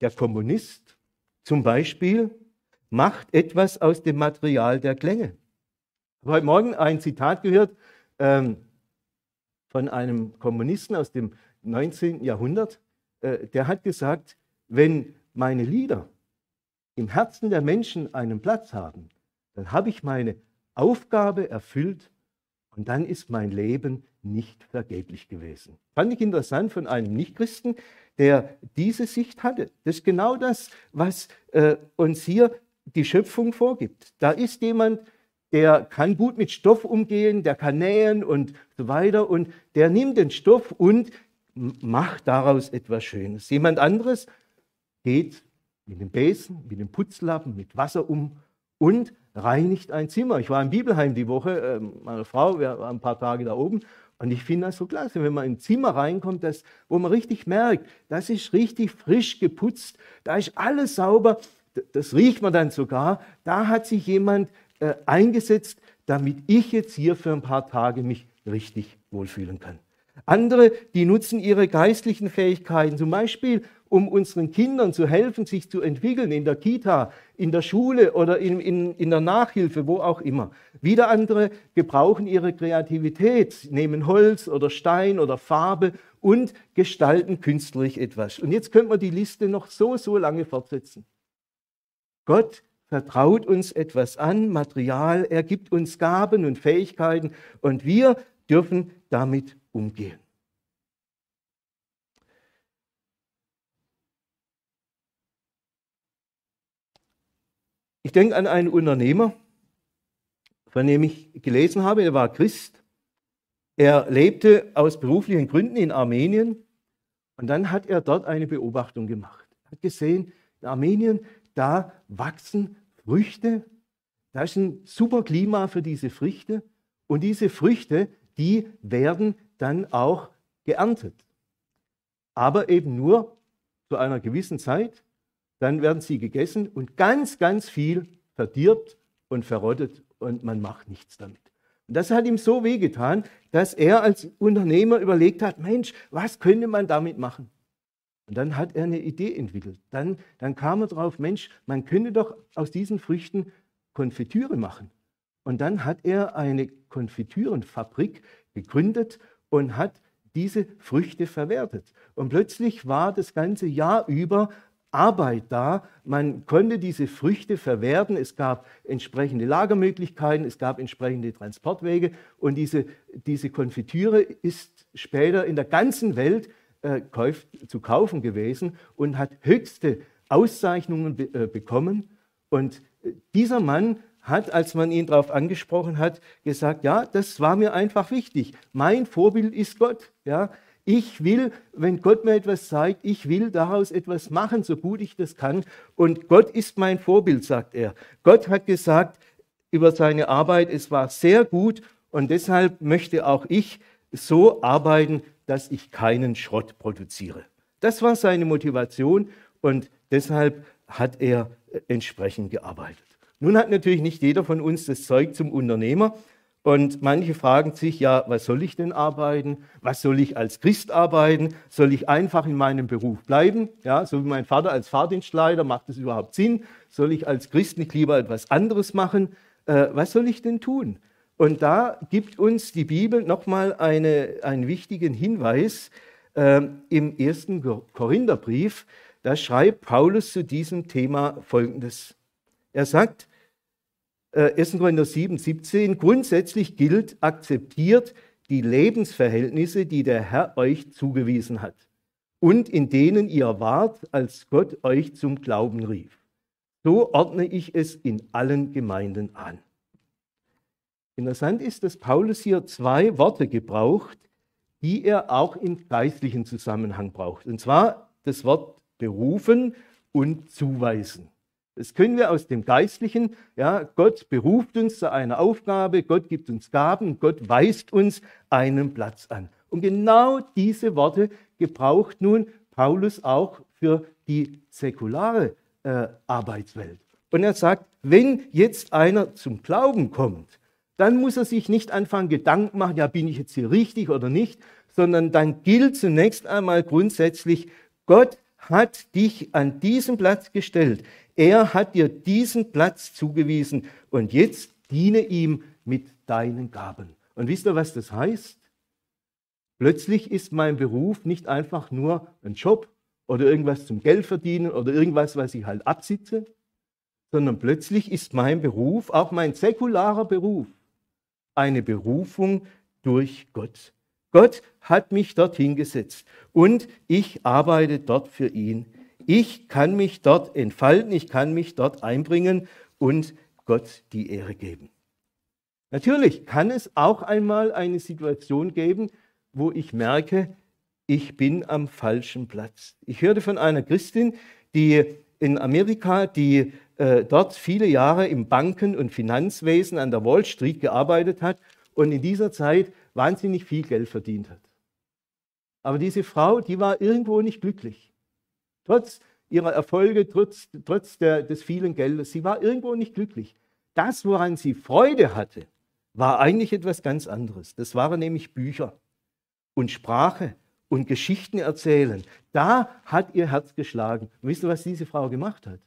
Der Kommunist zum Beispiel macht etwas aus dem Material der Klänge. Ich habe heute Morgen ein Zitat gehört ähm, von einem Kommunisten aus dem 19. Jahrhundert. Äh, der hat gesagt, wenn meine Lieder im Herzen der Menschen einen Platz haben, dann habe ich meine Aufgabe erfüllt und dann ist mein Leben nicht vergeblich gewesen. Fand ich interessant von einem Nichtchristen, der diese Sicht hatte. Das ist genau das, was äh, uns hier die Schöpfung vorgibt. Da ist jemand, der kann gut mit Stoff umgehen, der kann nähen und so weiter und der nimmt den Stoff und macht daraus etwas Schönes. Jemand anderes geht mit dem Besen, mit dem Putzlappen, mit Wasser um und reinigt ein Zimmer. Ich war im Bibelheim die Woche, äh, meine Frau, wir waren ein paar Tage da oben und ich finde das so klasse, wenn man in ein Zimmer reinkommt, das, wo man richtig merkt, das ist richtig frisch geputzt, da ist alles sauber, das riecht man dann sogar, da hat sich jemand äh, eingesetzt, damit ich jetzt hier für ein paar Tage mich richtig wohlfühlen kann. Andere, die nutzen ihre geistlichen Fähigkeiten, zum Beispiel um unseren Kindern zu helfen, sich zu entwickeln in der Kita, in der Schule oder in, in, in der Nachhilfe, wo auch immer. Wieder andere gebrauchen ihre Kreativität, nehmen Holz oder Stein oder Farbe und gestalten künstlerisch etwas. Und jetzt können wir die Liste noch so, so lange fortsetzen. Gott vertraut uns etwas an, Material, er gibt uns Gaben und Fähigkeiten und wir dürfen damit umgehen. Ich denke an einen Unternehmer, von dem ich gelesen habe, er war Christ. Er lebte aus beruflichen Gründen in Armenien und dann hat er dort eine Beobachtung gemacht. Er hat gesehen, in Armenien, da wachsen Früchte, da ist ein super Klima für diese Früchte und diese Früchte, die werden dann auch geerntet. Aber eben nur zu einer gewissen Zeit dann werden sie gegessen und ganz, ganz viel verdirbt und verrottet und man macht nichts damit. Und das hat ihm so wehgetan, dass er als Unternehmer überlegt hat, Mensch, was könnte man damit machen? Und dann hat er eine Idee entwickelt. Dann, dann kam er drauf, Mensch, man könnte doch aus diesen Früchten Konfitüre machen. Und dann hat er eine Konfitürenfabrik gegründet und hat diese Früchte verwertet. Und plötzlich war das ganze Jahr über Arbeit da. Man konnte diese Früchte verwerten. Es gab entsprechende Lagermöglichkeiten, es gab entsprechende Transportwege und diese, diese Konfitüre ist später in der ganzen Welt äh, zu kaufen gewesen und hat höchste Auszeichnungen be äh, bekommen. Und äh, dieser Mann hat, als man ihn darauf angesprochen hat, gesagt, ja, das war mir einfach wichtig. Mein Vorbild ist Gott. Ja, ich will, wenn Gott mir etwas zeigt, ich will daraus etwas machen, so gut ich das kann. Und Gott ist mein Vorbild, sagt er. Gott hat gesagt über seine Arbeit, es war sehr gut und deshalb möchte auch ich so arbeiten, dass ich keinen Schrott produziere. Das war seine Motivation und deshalb hat er entsprechend gearbeitet. Nun hat natürlich nicht jeder von uns das Zeug zum Unternehmer. Und manche fragen sich, ja, was soll ich denn arbeiten? Was soll ich als Christ arbeiten? Soll ich einfach in meinem Beruf bleiben? Ja, so wie mein Vater als Fahrdienstleiter, macht das überhaupt Sinn? Soll ich als Christ nicht lieber etwas anderes machen? Äh, was soll ich denn tun? Und da gibt uns die Bibel nochmal eine, einen wichtigen Hinweis äh, im ersten Korintherbrief. Da schreibt Paulus zu diesem Thema Folgendes. Er sagt, 1. Äh, Korinther 7, 17, grundsätzlich gilt, akzeptiert die Lebensverhältnisse, die der Herr euch zugewiesen hat und in denen ihr wart, als Gott euch zum Glauben rief. So ordne ich es in allen Gemeinden an. Interessant ist, dass Paulus hier zwei Worte gebraucht, die er auch im geistlichen Zusammenhang braucht. Und zwar das Wort berufen und zuweisen. Das können wir aus dem Geistlichen. Ja, Gott beruft uns zu einer Aufgabe, Gott gibt uns Gaben, Gott weist uns einen Platz an. Und genau diese Worte gebraucht nun Paulus auch für die säkulare äh, Arbeitswelt. Und er sagt, wenn jetzt einer zum Glauben kommt, dann muss er sich nicht anfangen, Gedanken machen, ja, bin ich jetzt hier richtig oder nicht, sondern dann gilt zunächst einmal grundsätzlich, Gott hat dich an diesen Platz gestellt. Er hat dir diesen Platz zugewiesen und jetzt diene ihm mit deinen Gaben. Und wisst ihr, was das heißt? Plötzlich ist mein Beruf nicht einfach nur ein Job oder irgendwas zum Geld verdienen oder irgendwas, was ich halt absitze, sondern plötzlich ist mein Beruf, auch mein säkularer Beruf, eine Berufung durch Gott. Gott hat mich dorthin gesetzt und ich arbeite dort für ihn. Ich kann mich dort entfalten, ich kann mich dort einbringen und Gott die Ehre geben. Natürlich kann es auch einmal eine Situation geben, wo ich merke, ich bin am falschen Platz. Ich hörte von einer Christin, die in Amerika, die äh, dort viele Jahre im Banken- und Finanzwesen an der Wall Street gearbeitet hat und in dieser Zeit wahnsinnig viel Geld verdient hat. Aber diese Frau, die war irgendwo nicht glücklich. Trotz ihrer Erfolge, trotz, trotz der, des vielen Geldes, sie war irgendwo nicht glücklich. Das, woran sie Freude hatte, war eigentlich etwas ganz anderes. Das waren nämlich Bücher und Sprache und Geschichten erzählen. Da hat ihr Herz geschlagen. Und wisst ihr, was diese Frau gemacht hat?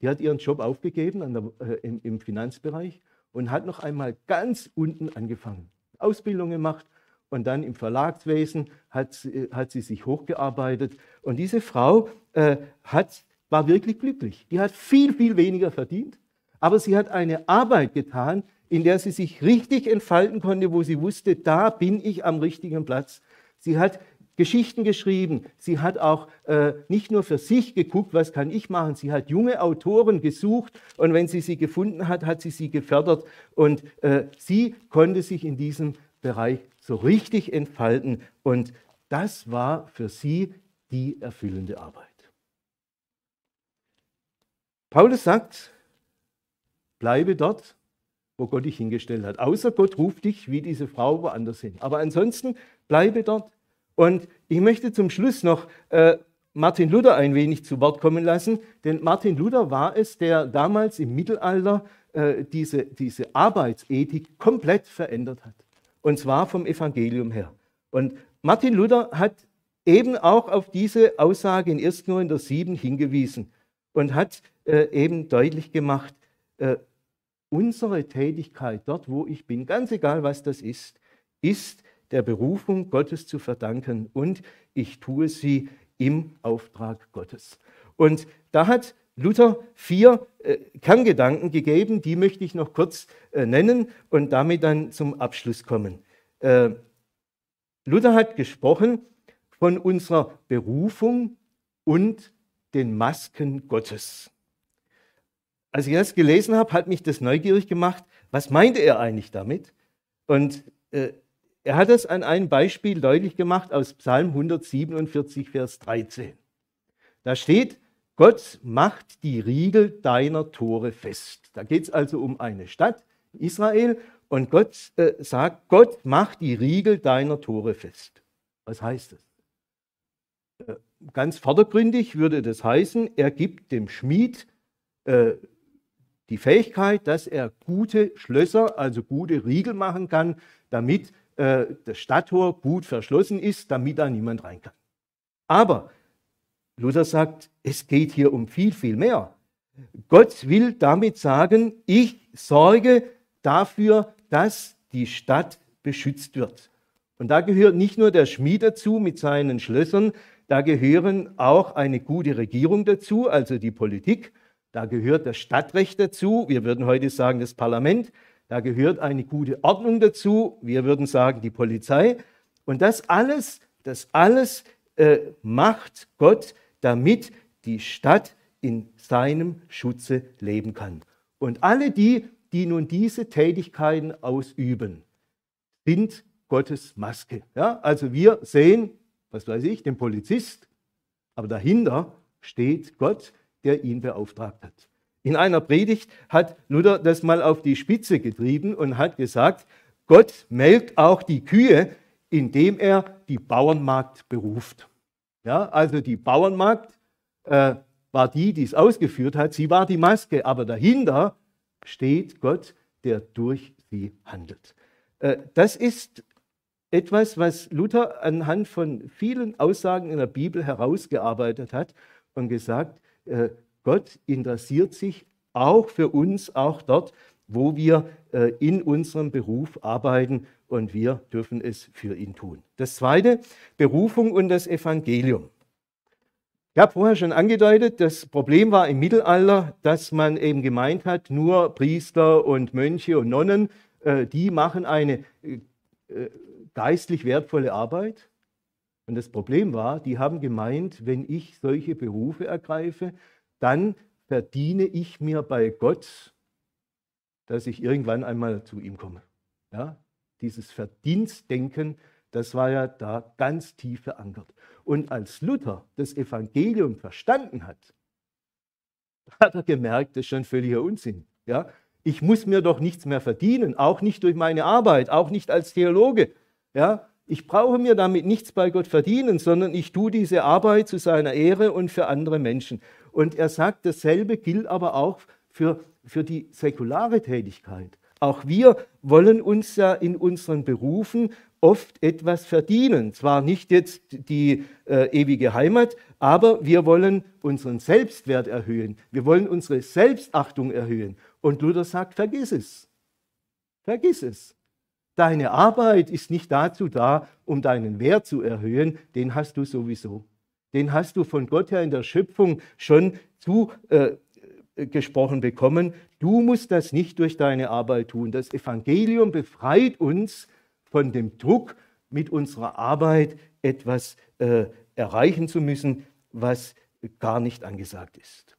Die hat ihren Job aufgegeben der, äh, im, im Finanzbereich und hat noch einmal ganz unten angefangen. Ausbildung gemacht und dann im Verlagswesen hat, äh, hat sie sich hochgearbeitet. Und diese Frau äh, hat, war wirklich glücklich. Die hat viel, viel weniger verdient, aber sie hat eine Arbeit getan, in der sie sich richtig entfalten konnte, wo sie wusste, da bin ich am richtigen Platz. Sie hat Geschichten geschrieben. Sie hat auch äh, nicht nur für sich geguckt, was kann ich machen. Sie hat junge Autoren gesucht und wenn sie sie gefunden hat, hat sie sie gefördert und äh, sie konnte sich in diesem Bereich so richtig entfalten und das war für sie die erfüllende Arbeit. Paulus sagt, bleibe dort, wo Gott dich hingestellt hat. Außer Gott ruft dich wie diese Frau woanders hin. Aber ansonsten bleibe dort. Und ich möchte zum Schluss noch äh, Martin Luther ein wenig zu Wort kommen lassen, denn Martin Luther war es, der damals im Mittelalter äh, diese, diese Arbeitsethik komplett verändert hat. Und zwar vom Evangelium her. Und Martin Luther hat eben auch auf diese Aussage in 1. Korinther 7 hingewiesen und hat äh, eben deutlich gemacht, äh, unsere Tätigkeit dort, wo ich bin, ganz egal was das ist, ist der Berufung Gottes zu verdanken und ich tue sie im Auftrag Gottes. Und da hat Luther vier äh, Kerngedanken gegeben, die möchte ich noch kurz äh, nennen und damit dann zum Abschluss kommen. Äh, Luther hat gesprochen von unserer Berufung und den Masken Gottes. Als ich das gelesen habe, hat mich das neugierig gemacht. Was meinte er eigentlich damit? Und äh, er hat es an einem Beispiel deutlich gemacht aus Psalm 147, Vers 13. Da steht, Gott macht die Riegel deiner Tore fest. Da geht es also um eine Stadt, Israel, und Gott äh, sagt, Gott macht die Riegel deiner Tore fest. Was heißt das? Äh, ganz vordergründig würde das heißen, er gibt dem Schmied äh, die Fähigkeit, dass er gute Schlösser, also gute Riegel machen kann, damit äh, das Stadttor gut verschlossen ist, damit da niemand rein kann. Aber Luther sagt, es geht hier um viel, viel mehr. Gott will damit sagen, ich sorge dafür, dass die Stadt beschützt wird. Und da gehört nicht nur der Schmied dazu mit seinen Schlössern, da gehören auch eine gute Regierung dazu, also die Politik, da gehört das Stadtrecht dazu, wir würden heute sagen das Parlament, da gehört eine gute Ordnung dazu. Wir würden sagen die Polizei. Und das alles, das alles äh, macht Gott, damit die Stadt in seinem Schutze leben kann. Und alle die, die nun diese Tätigkeiten ausüben, sind Gottes Maske. Ja, also wir sehen, was weiß ich, den Polizist, aber dahinter steht Gott, der ihn beauftragt hat. In einer Predigt hat Luther das mal auf die Spitze getrieben und hat gesagt, Gott melkt auch die Kühe, indem er die Bauernmagd beruft. Ja, also die Bauernmagd, äh, war die, die es ausgeführt hat, sie war die Maske, aber dahinter steht Gott, der durch sie handelt. Äh, das ist etwas, was Luther anhand von vielen Aussagen in der Bibel herausgearbeitet hat und gesagt, äh, Gott interessiert sich auch für uns, auch dort, wo wir äh, in unserem Beruf arbeiten und wir dürfen es für ihn tun. Das zweite, Berufung und das Evangelium. Ich habe vorher schon angedeutet, das Problem war im Mittelalter, dass man eben gemeint hat, nur Priester und Mönche und Nonnen, äh, die machen eine äh, geistlich wertvolle Arbeit. Und das Problem war, die haben gemeint, wenn ich solche Berufe ergreife, dann verdiene ich mir bei Gott, dass ich irgendwann einmal zu ihm komme. Ja? Dieses Verdienstdenken, das war ja da ganz tief verankert. Und als Luther das Evangelium verstanden hat, hat er gemerkt, das ist schon völliger Unsinn. Ja? Ich muss mir doch nichts mehr verdienen, auch nicht durch meine Arbeit, auch nicht als Theologe. Ja? Ich brauche mir damit nichts bei Gott verdienen, sondern ich tue diese Arbeit zu seiner Ehre und für andere Menschen. Und er sagt, dasselbe gilt aber auch für, für die säkulare Tätigkeit. Auch wir wollen uns ja in unseren Berufen oft etwas verdienen. Zwar nicht jetzt die äh, ewige Heimat, aber wir wollen unseren Selbstwert erhöhen. Wir wollen unsere Selbstachtung erhöhen. Und Luther sagt, vergiss es. Vergiss es. Deine Arbeit ist nicht dazu da, um deinen Wert zu erhöhen, den hast du sowieso. Den hast du von Gott her in der Schöpfung schon zugesprochen äh, bekommen. Du musst das nicht durch deine Arbeit tun. Das Evangelium befreit uns von dem Druck, mit unserer Arbeit etwas äh, erreichen zu müssen, was gar nicht angesagt ist.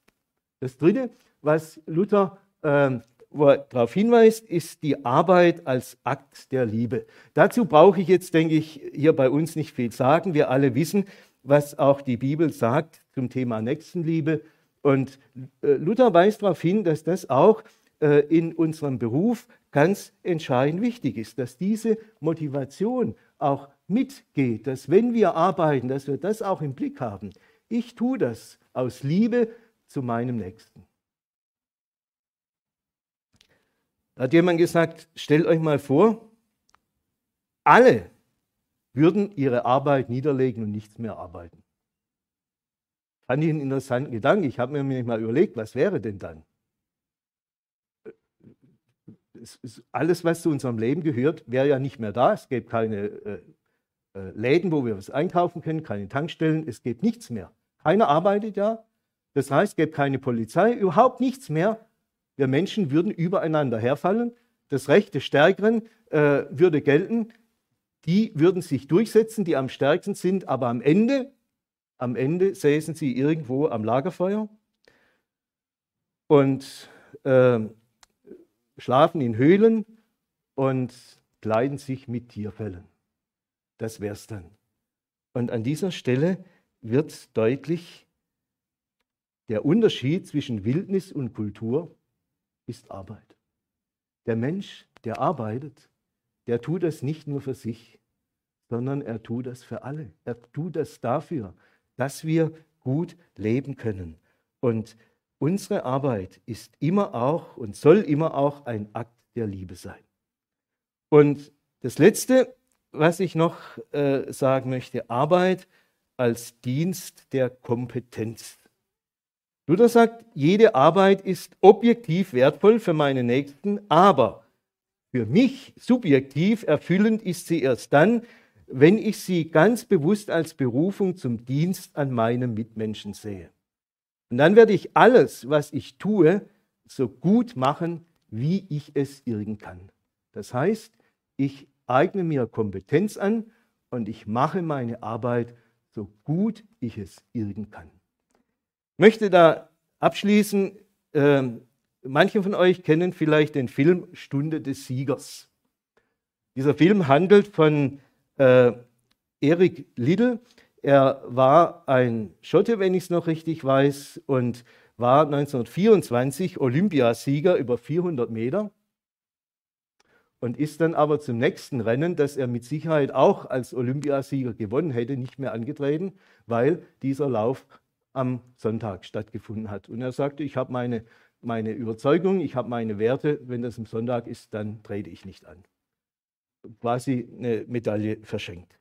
Das Dritte, was Luther äh, darauf hinweist, ist die Arbeit als Akt der Liebe. Dazu brauche ich jetzt, denke ich, hier bei uns nicht viel sagen. Wir alle wissen, was auch die Bibel sagt zum Thema Nächstenliebe. Und äh, Luther weist darauf hin, dass das auch äh, in unserem Beruf ganz entscheidend wichtig ist, dass diese Motivation auch mitgeht, dass wenn wir arbeiten, dass wir das auch im Blick haben. Ich tue das aus Liebe zu meinem Nächsten. Da hat jemand gesagt, stellt euch mal vor, alle würden ihre Arbeit niederlegen und nichts mehr arbeiten. Fand ich einen interessanten Gedanken. Ich habe mir nämlich mal überlegt, was wäre denn dann? alles, was zu unserem Leben gehört, wäre ja nicht mehr da. Es gäbe keine äh, äh, Läden, wo wir was einkaufen können, keine Tankstellen, es gibt nichts mehr. Keiner arbeitet ja. Das heißt, es gäbe keine Polizei, überhaupt nichts mehr. Wir Menschen würden übereinander herfallen. Das Recht des Stärkeren äh, würde gelten. Die würden sich durchsetzen, die am stärksten sind, aber am Ende, am Ende säßen sie irgendwo am Lagerfeuer und äh, schlafen in Höhlen und kleiden sich mit Tierfällen. Das wär's dann. Und an dieser Stelle wird deutlich, der Unterschied zwischen Wildnis und Kultur ist Arbeit. Der Mensch, der arbeitet, der tut das nicht nur für sich, sondern er tut das für alle. Er tut das dafür, dass wir gut leben können. Und Unsere Arbeit ist immer auch und soll immer auch ein Akt der Liebe sein. Und das Letzte, was ich noch äh, sagen möchte, Arbeit als Dienst der Kompetenz. Luther sagt, jede Arbeit ist objektiv wertvoll für meine Nächsten, aber für mich subjektiv erfüllend ist sie erst dann, wenn ich sie ganz bewusst als Berufung zum Dienst an meinem Mitmenschen sehe. Und dann werde ich alles, was ich tue, so gut machen, wie ich es irgend kann. Das heißt, ich eigne mir Kompetenz an und ich mache meine Arbeit so gut ich es irgend kann. Ich möchte da abschließen, äh, manche von euch kennen vielleicht den Film Stunde des Siegers. Dieser Film handelt von äh, Erik Liddell, er war ein Schotte, wenn ich es noch richtig weiß, und war 1924 Olympiasieger über 400 Meter und ist dann aber zum nächsten Rennen, das er mit Sicherheit auch als Olympiasieger gewonnen hätte, nicht mehr angetreten, weil dieser Lauf am Sonntag stattgefunden hat. Und er sagte, ich habe meine, meine Überzeugung, ich habe meine Werte, wenn das am Sonntag ist, dann trete ich nicht an. Quasi eine Medaille verschenkt.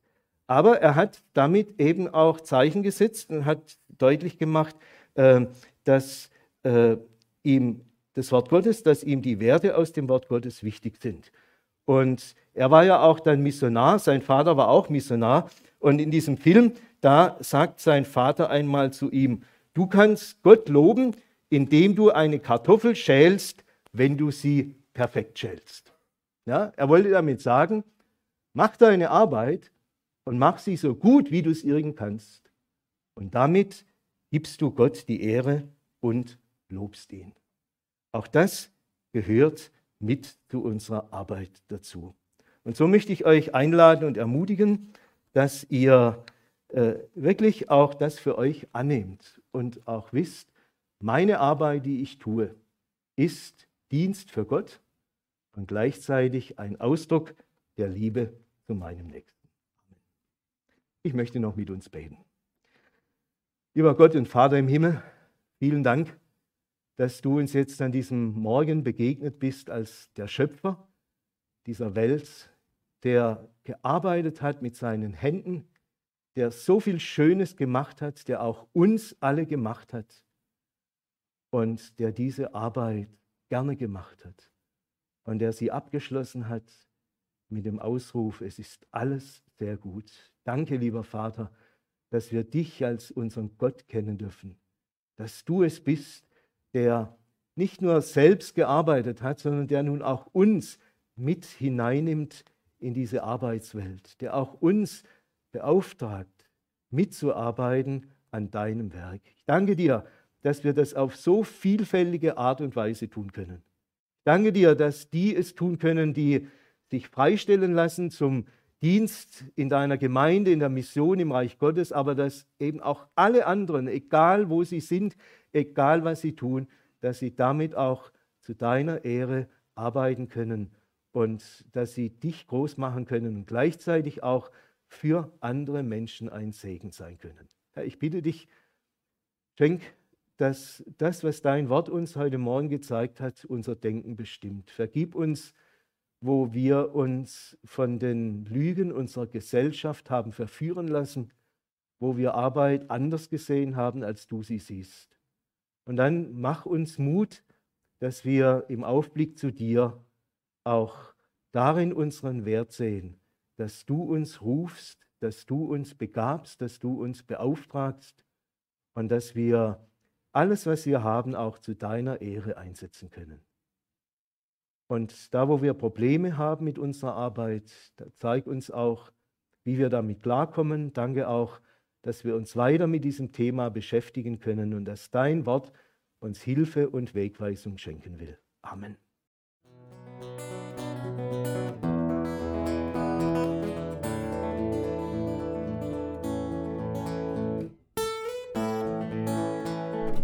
Aber er hat damit eben auch Zeichen gesetzt und hat deutlich gemacht, äh, dass äh, ihm das Wort Gottes, dass ihm die Werte aus dem Wort Gottes wichtig sind. Und er war ja auch dann Missionar, sein Vater war auch Missionar. Und in diesem Film, da sagt sein Vater einmal zu ihm, du kannst Gott loben, indem du eine Kartoffel schälst, wenn du sie perfekt schälst. Ja, er wollte damit sagen, mach deine Arbeit und mach sie so gut, wie du es irgend kannst. Und damit gibst du Gott die Ehre und lobst ihn. Auch das gehört mit zu unserer Arbeit dazu. Und so möchte ich euch einladen und ermutigen, dass ihr äh, wirklich auch das für euch annehmt und auch wisst, meine Arbeit, die ich tue, ist Dienst für Gott und gleichzeitig ein Ausdruck der Liebe zu meinem Nächsten. Ich möchte noch mit uns beten. Lieber Gott und Vater im Himmel, vielen Dank dass du uns jetzt an diesem Morgen begegnet bist als der Schöpfer dieser Welt, der gearbeitet hat mit seinen Händen, der so viel Schönes gemacht hat, der auch uns alle gemacht hat und der diese Arbeit gerne gemacht hat und der sie abgeschlossen hat mit dem Ausruf, es ist alles sehr gut. Danke, lieber Vater, dass wir dich als unseren Gott kennen dürfen, dass du es bist, der nicht nur selbst gearbeitet hat, sondern der nun auch uns mit hineinnimmt in diese Arbeitswelt, der auch uns beauftragt, mitzuarbeiten an deinem Werk. Ich danke dir, dass wir das auf so vielfältige Art und Weise tun können. Danke dir, dass die es tun können, die sich freistellen lassen zum Dienst in deiner Gemeinde, in der Mission im Reich Gottes, aber dass eben auch alle anderen, egal wo sie sind, egal was sie tun, dass sie damit auch zu deiner Ehre arbeiten können und dass sie dich groß machen können und gleichzeitig auch für andere Menschen ein Segen sein können. Herr, ich bitte dich, schenk, dass das, was dein Wort uns heute Morgen gezeigt hat, unser Denken bestimmt. Vergib uns, wo wir uns von den Lügen unserer Gesellschaft haben verführen lassen, wo wir Arbeit anders gesehen haben, als du sie siehst. Und dann mach uns Mut, dass wir im Aufblick zu dir auch darin unseren Wert sehen, dass du uns rufst, dass du uns begabst, dass du uns beauftragst und dass wir alles, was wir haben, auch zu deiner Ehre einsetzen können. Und da, wo wir Probleme haben mit unserer Arbeit, zeig uns auch, wie wir damit klarkommen. Danke auch, dass wir uns weiter mit diesem Thema beschäftigen können und dass dein Wort uns Hilfe und Wegweisung schenken will. Amen.